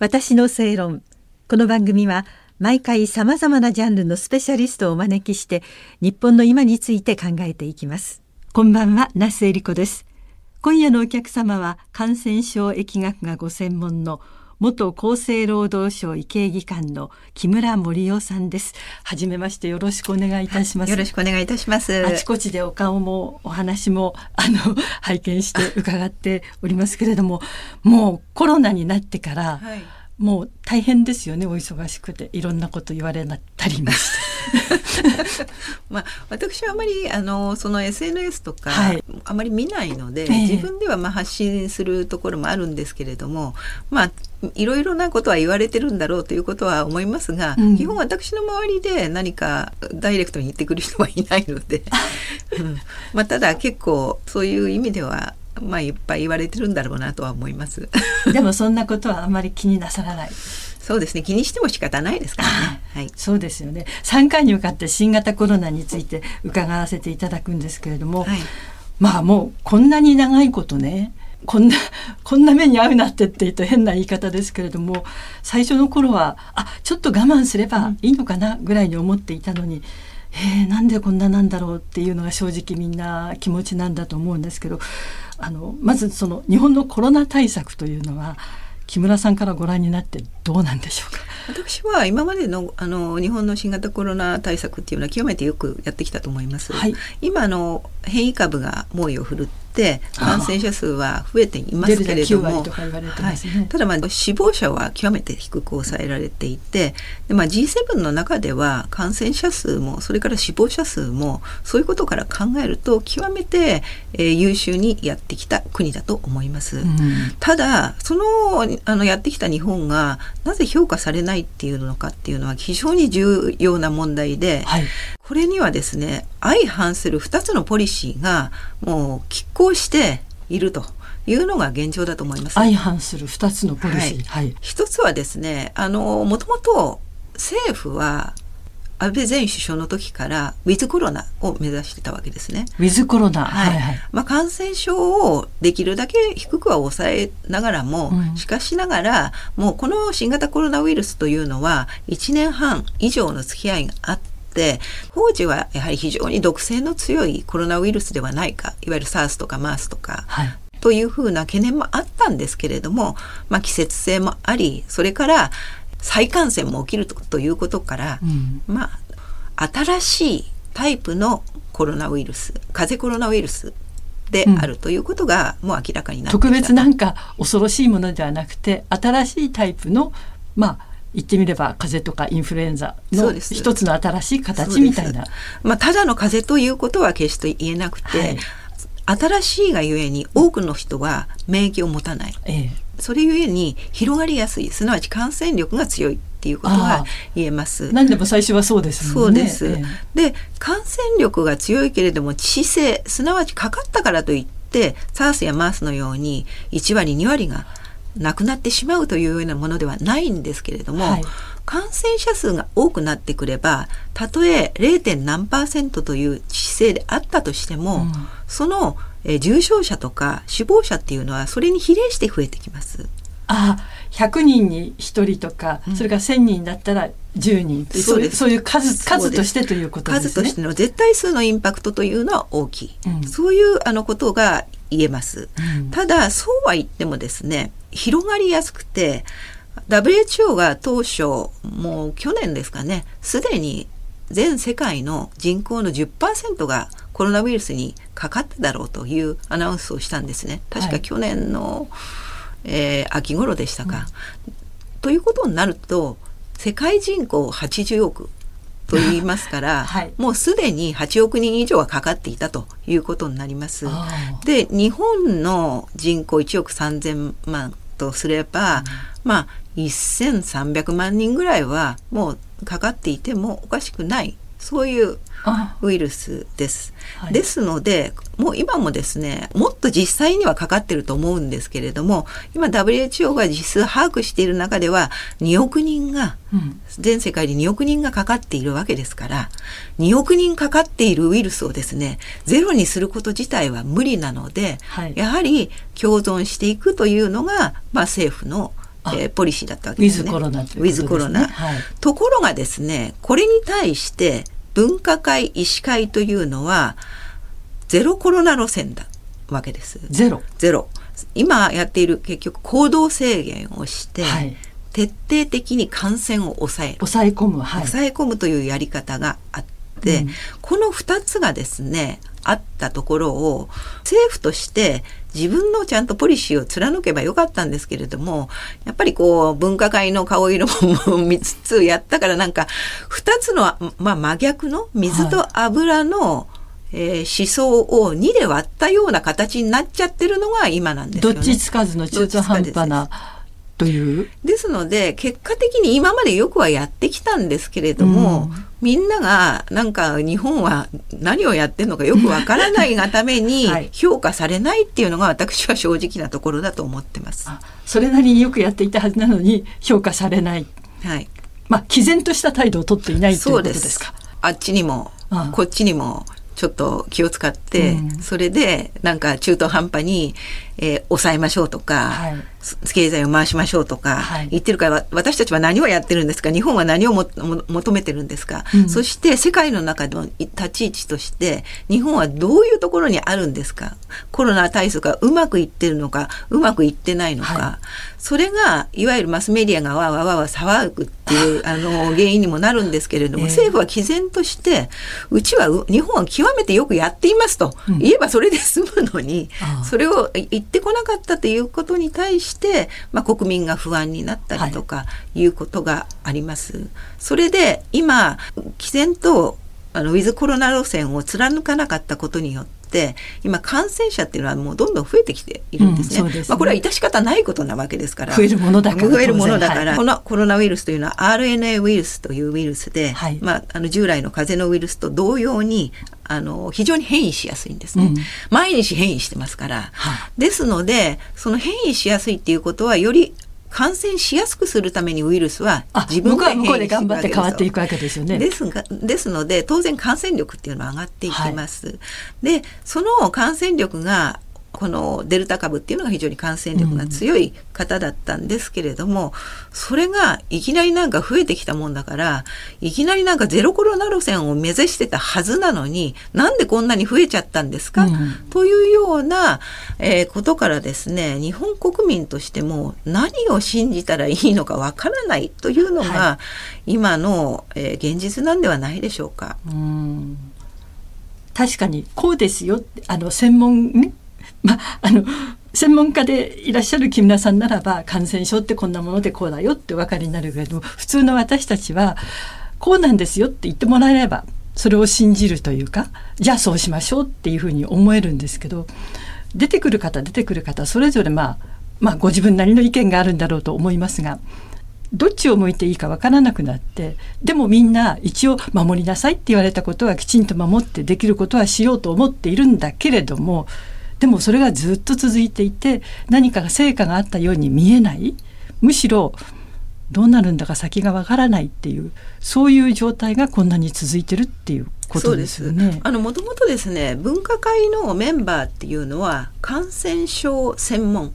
私の正論。この番組は毎回さまざまなジャンルのスペシャリストをお招きして日本の今について考えていきます。こんばんは那須恵理子です。今夜のお客様は感染症疫学がご専門の元厚生労働省医系技官の木村盛夫さんです。はじめましてよろしくお願いいたします。よろしくお願いいたします。あちこちでお顔もお話もあの 拝見して伺っておりますけれども、もうコロナになってから、はいもう大変ですよねお忙しくていろんなこと言われたりまして。まあ、私はあまりあのその SNS とか、はい、あまり見ないので、えー、自分ではまあ発信するところもあるんですけれどもまあいろいろなことは言われてるんだろうということは思いますが、うん、基本私の周りで何かダイレクトに言ってくる人はいないので、うんまあ、ただ結構そういう意味ではまあいっぱい言われてるんだろうなとは思います。でもそんなことはあまり気になさらない。そうですね気にしても仕方ないですからね。はい、そうですよね。3回に向かって新型コロナについて伺わせていただくんですけれども、はい、まあもうこんなに長いことね。こんな こんな目に遭うなってって言うと変な言い方ですけれども最初の頃はあちょっと我慢すればいいのかなぐらいに思っていたのに、えー、なんでこんななんだろうっていうのが正直みんな気持ちなんだと思うんですけどあのまずその日本のコロナ対策というのは木村さんからご覧になってどうなんでしょうか？私は今までのあの日本の新型コロナ対策っていうのは極めてよくやってきたと思います。はい、今の変異株が猛威を振るって感染者数は増えていますけれども、ね。はい、ただまあ死亡者は極めて低く抑えられていてで、まあ、G7 の中では感染者数もそれから死亡者数もそういうことから考えると極めて、えー、優秀にやってきた国だと思います。うん、ただそのあのやってきた日本がなぜ評価されないっていうのかっていうのは非常に重要な問題で、はい、これにはですね相反する2つのポリシーがもう拮抗していると。いうのが現状だと思います。相反する2つのポリシー。はい。一、つはですね、あのもともと政府は安倍前首相の時からウィズコロナを目指してたわけですね。ウィズコロナ、はい、はいはい、まあ、感染症をできるだけ低くは抑えながらも、うん、しかしながらもうこの新型コロナウイルスというのは1年半以上の付き合いがあって当時はやはり非常に毒性の強いコロナウイルスではないかいわゆる SARS とか MERS とか、はい、というふうな懸念もあったんですけれども、まあ、季節性もありそれから再感染も起きるということから、うん、まあ新しいタイプのコロナウイルス風邪コロナウイルスであるということがもう明らかになってきた、特別なんか恐ろしいものではなくて新しいタイプのまあ言ってみれば風邪とかインフルエンザの一つの新しい形みたいな。まあ、ただの風邪ということは決して言えなくて、はい、新しいがゆえに多くの人は免疫を持たない、ええ、それゆえに広がりやすいすなわち感染力が強いっていうことが言えます。何でも最初はそうですもんね。そうです。ええ、で感染力が強いけれども致死性すなわちかかったからといって SARS や MERS のように1割2割がなくなってしまうというようなものではないんですけれども、はい、感染者数が多くなってくればたとえ 0. 何パーセントという致死性であったとしても、うん、その、え重症者とか死亡者っていうのはそれに比例して増えてきます。あ100人に1人とか、うん、それから1,000人だったら10人。そういうそういう数数としてということですね。数としての絶対数のインパクトというのは大きい、うん、そういうあのことが言えます。うん、ただそうは言ってもですね広がりやすくて WHO が当初もう去年ですかねすでに全世界の人口の10%がコロナウイルスにかかっただろうというアナウンスをしたんですね。確か去年の、はい、えー、秋頃でしたか。うん、ということになると世界人口80億と言いますから、はい、もうすでに8億人以上はかかっていたということになります。で日本の人口1億3,000万とすれば、うん、まあ1300万人ぐらいはもうかかっていてもおかしくないそういうウイルスです。はい、ですのでもう今もですねもっと実際にはかかってると思うんですけれども今 WHO が実数把握している中では2億人が、うん、全世界で2億人がかかっているわけですから2億人かかっているウイルスをですねゼロにすること自体は無理なので、はい、やはり共存していくというのが、まあ、政府のえー、ポリシーだったわけですね。ウィズコロナ、ね、ウィズコロナ、はい、ところがですね、これに対して分科会、医師会というのは、ゼロコロナ路線だわけです。ゼロゼロ。今やっている結局行動制限をして、はい、徹底的に感染を抑える。抑え込む。はい、抑え込むというやり方があって、うん、この2つがですね、あったところを政府として自分のちゃんとポリシーを貫けばよかったんですけれどもやっぱりこう分科会の顔色も3つやったからなんか2つの、まあ、真逆の水と油の、はいえー、思想を2で割ったような形になっちゃってるのが今なんですよね。どっちつかずの中途半端なという？ですので結果的に今までよくはやってきたんですけれども、うん、みんながなんか日本は何をやってるのかよくわからないがために評価されないっていうのが私は正直なところだと思ってます。それなりによくやっていたはずなのに評価されない。はい。まあ毅然とした態度をとっていないということですか？あっちにもこっちにもちょっと気を使って、うん、それでなんか中途半端に、えー、抑えましょうとか、はい、経済を回しましょうとか、言ってるから私たちは何をやってるんですか？日本は何をも求めてるんですか、うん、そして世界の中の立ち位置として日本はどういうところにあるんですか？コロナ対策がうまくいってるのかうまくいってないのか、はい、それがいわゆるマスメディアがわわわわ騒ぐっていう あの原因にもなるんですけれども、えー、政府は毅然としてうちは日本は極めてよくやっていますと、言えばそれで済むのに、それを言ってこなかったということに対して、まあ、国民が不安になったりとかいうことがあります。はい、それで今毅然とあのウィズコロナ路線を貫かなかったことによって今感染者っていうのはもうどんどん増えてきているんですね。うんすね、まあ、これは致し方ないことなわけですから。増えるものだから増えるものだから、はい、このコロナウイルスというのは RNA ウイルスというウイルスで、はい、まあ、あの従来の風邪のウイルスと同様にあの非常に変異しやすいんですね、うん、毎日変異してますから、はですのでその変異しやすいっていうことはより感染しやすくするためにウイルスは自分が向こうで頑張って変わっていくわけですよね。ですがですので当然感染力っていうのは上がっていきます。はい、でその感染力がこのデルタ株っていうのが非常に感染力が強い方だったんですけれども、うん、それがいきなりなんか増えてきたもんだからいきなりなんかゼロコロナ路線を目指してたはずなのになんでこんなに増えちゃったんですか、うん、というような、えー、ことからですね日本国民としても何を信じたらいいのかわからないというのが、はい、今の、えー、現実なんではないでしょうか。うん。確かにこうですよあの専門ね まあ、あの専門家でいらっしゃる木村さんならば感染症ってこんなものでこうだよってお分かりになるけれども普通の私たちはこうなんですよって言ってもらえればそれを信じるというかじゃあそうしましょうっていうふうに思えるんですけど出てくる方出てくる方それぞれまあまあご自分なりの意見があるんだろうと思いますがどっちを向いていいかわからなくなってでもみんな一応守りなさいって言われたことはきちんと守ってできることはしようと思っているんだけれどもでもそれがずっと続いていて何かが成果があったように見えない。むしろどうなるんだか先がわからないっていうそういう状態がこんなに続いてるっていうことですよね。あのもともとですね分科会のメンバーっていうのは感染症専門。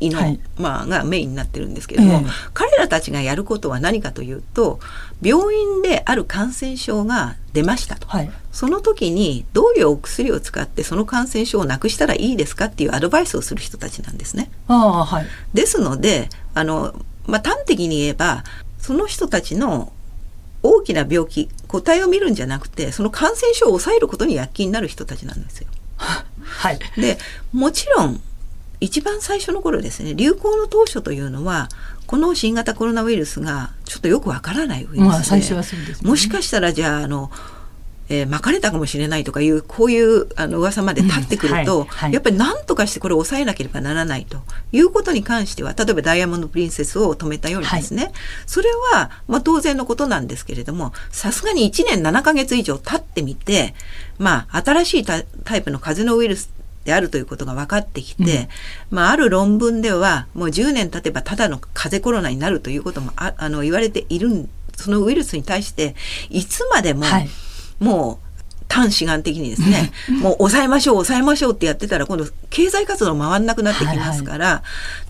医の、はい、まあ、がメインになってるんですけれども、えー、彼らたちがやることは何かというと病院である感染症が出ましたと、はい、その時にどういうお薬を使ってその感染症をなくしたらいいですかっていうアドバイスをする人たちなんですね。あはい、ですのであの、まあ、端的に言えばその人たちの大きな病気個体を見るんじゃなくてその感染症を抑えることに躍起になる人たちなんですよ。はい、でもちろん一番最初の頃ですね流行の当初というのはこの新型コロナウイルスがちょっとよくわからないウイルスで、もしかしたらじゃああのえー、巻かれたかもしれないとかいうこういうあの噂まで立ってくると、うんはいはい、やっぱり何とかしてこれを抑えなければならないと。いうことに関しては例えばダイヤモンド・プリンセスを止めたようにですね、はい、それは、まあ、当然のことなんですけれどもさすがに1年7か月以上経ってみて、まあ、新しいタイプの風邪のウイルスであるということが分かってきて、うん、まあ、ある論文ではもう10年経てばただの風邪コロナになるということもあの言われているそのウイルスに対していつまでも、はい、もう短志願的にですねもう抑えましょう抑えましょうってやってたら今度経済活動回んなくなってきますから、はいは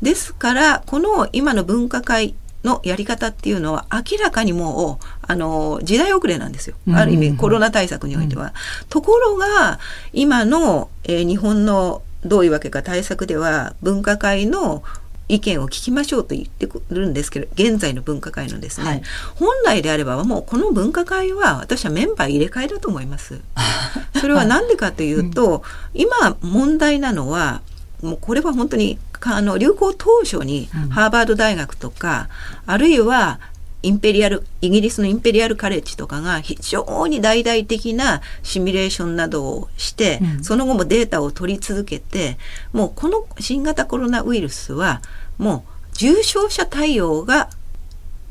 い、ですからこの今の分科会のやり方っていうのは明らかにもうあの時代遅れなんですよ。ある意味コロナ対策においては。うん、ところが今の、えー、日本のどういうわけか対策では分科会の意見を聞きましょうと言ってくるんですけど現在の分科会のですね、はい、本来であればもうこの分科会は私はメンバー入れ替えだと思います。それは何でかというと、うん、今問題なのはもうこれは本当にあの流行当初にハーバード大学とか、うん、あるいはインペリアルイギリスのインペリアルカレッジとかが非常に大々的なシミュレーションなどをして、うん、その後もデータを取り続けてもうこの新型コロナウイルスはもう重症者対応が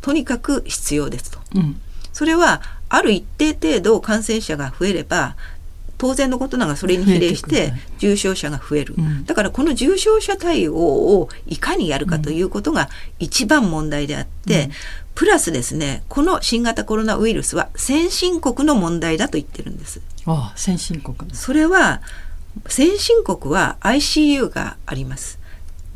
とにかく必要ですと。うん、それはある一定程度感染者が増えれば当然のことながらそれに比例して重症者が増える、うん、だからこの重症者対応をいかにやるかということが一番問題であって、うん、プラスですねこの新型コロナウイルスは先進国の問題だと言ってるんです。ああ先進国それは先進国は ICU があります。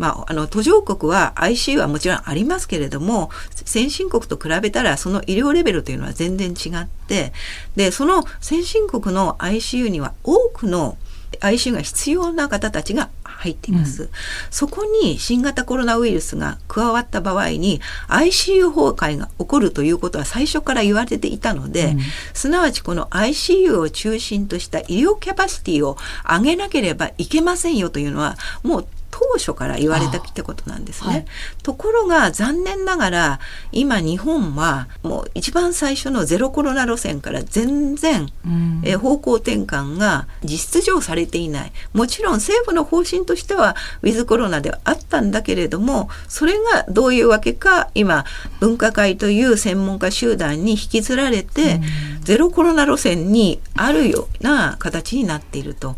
まあ、あの途上国は ICU はもちろんありますけれども先進国と比べたらその医療レベルというのは全然違ってでその先進国の ICU には多くの ICU が必要な方たちが入っています、うん、そこに新型コロナウイルスが加わった場合に ICU 崩壊が起こるということは最初から言われていたので、うん、すなわちこの ICU を中心とした医療キャパシティを上げなければいけませんよというのはもう当初から言われたってことなんですね。はい、ところが残念ながら今日本はもう一番最初のゼロコロナ路線から全然、うん、え方向転換が実質上されていない。もちろん政府の方針としてはウィズコロナではあったんだけれどもそれがどういうわけか今分科会という専門家集団に引きずられて、うん、ゼロコロナ路線にあるような形になっていると。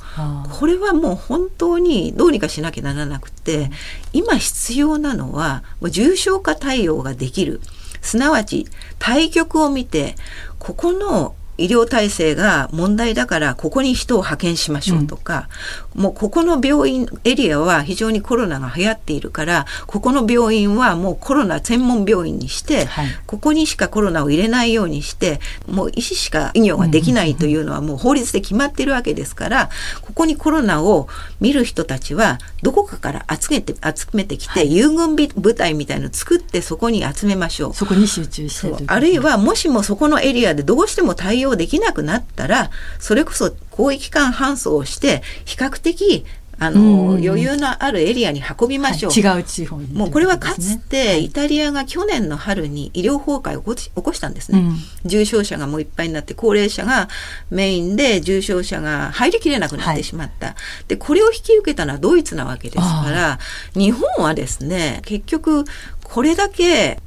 これはもう本当にどうにかしなきゃならない。らなくて今必要なのは重症化対応ができる。すなわち対局を見てここの医療体制が問題だからここに人を派遣しましょうとか、うん、もうここの病院エリアは非常にコロナが流行っているからここの病院はもうコロナ専門病院にして、はい、ここにしかコロナを入れないようにしてもう医師しか医療ができないというのはもう法律で決まっているわけですからここにコロナを見る人たちはどこかから集めて集めてきて、はい、遊軍部隊みたいのを作ってそこに集めましょう。そこに集中してあるいはもしもそこのエリアでどうしても対応できなくなったらそれこそ広域間搬送をして比較的あの、余裕のあるエリアに運びましょう。はい、違う地方に、ね、もうこれはかつてイタリアが去年の春に医療崩壊を起こしたんですね、うん、重症者がもういっぱいになって高齢者がメインで重症者が入りきれなくなってしまった。はい、でこれを引き受けたのはドイツなわけですから日本はですね結局これだけ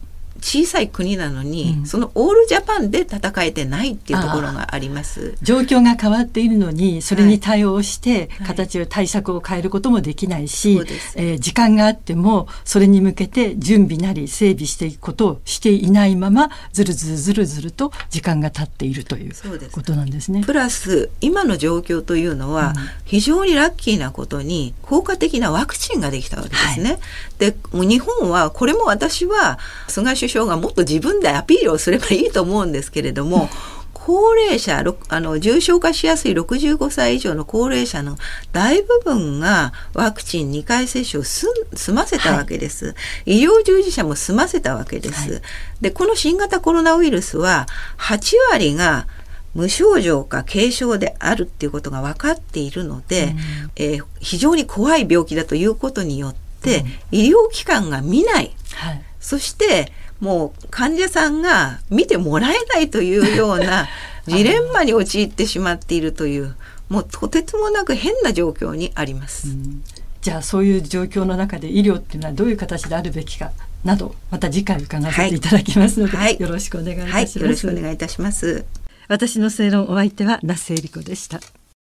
小さい国なのに、うん、そのオールジャパンで戦えてないっていうところがあります。状況が変わっているのにそれに対応して、形を対策を変えることもできないし、はい、えー、時間があってもそれに向けて準備なり整備していくことをしていないままずるずるずるずると時間が経っているということなんですね。プラス今の状況というのは、非常にラッキーなことに効果的なワクチンができたわけですね。はい、で日本はこれも私は菅首相がもっと自分でアピールをすればいいと思うんですけれども、高齢者あの重症化しやすい65歳以上の高齢者の大部分がワクチン2回接種を済ませたわけです、はい、医療従事者も済ませたわけです、はい、でこの新型コロナウイルスは8割が無症状か軽症であるっていうことが分かっているので、うん、えー、非常に怖い病気だということによって、うん、医療機関が見ない、はい、そしてもう患者さんが見てもらえないというような ジレンマに陥ってしまっているというもうとてつもなく変な状況にあります。じゃあそういう状況の中で医療っていうのはどういう形であるべきかなどまた次回伺わせていただきますので、はい、よろしくお願いいたします、はい、よろしくお願いいたします。私の正論お相手は那須恵理子でした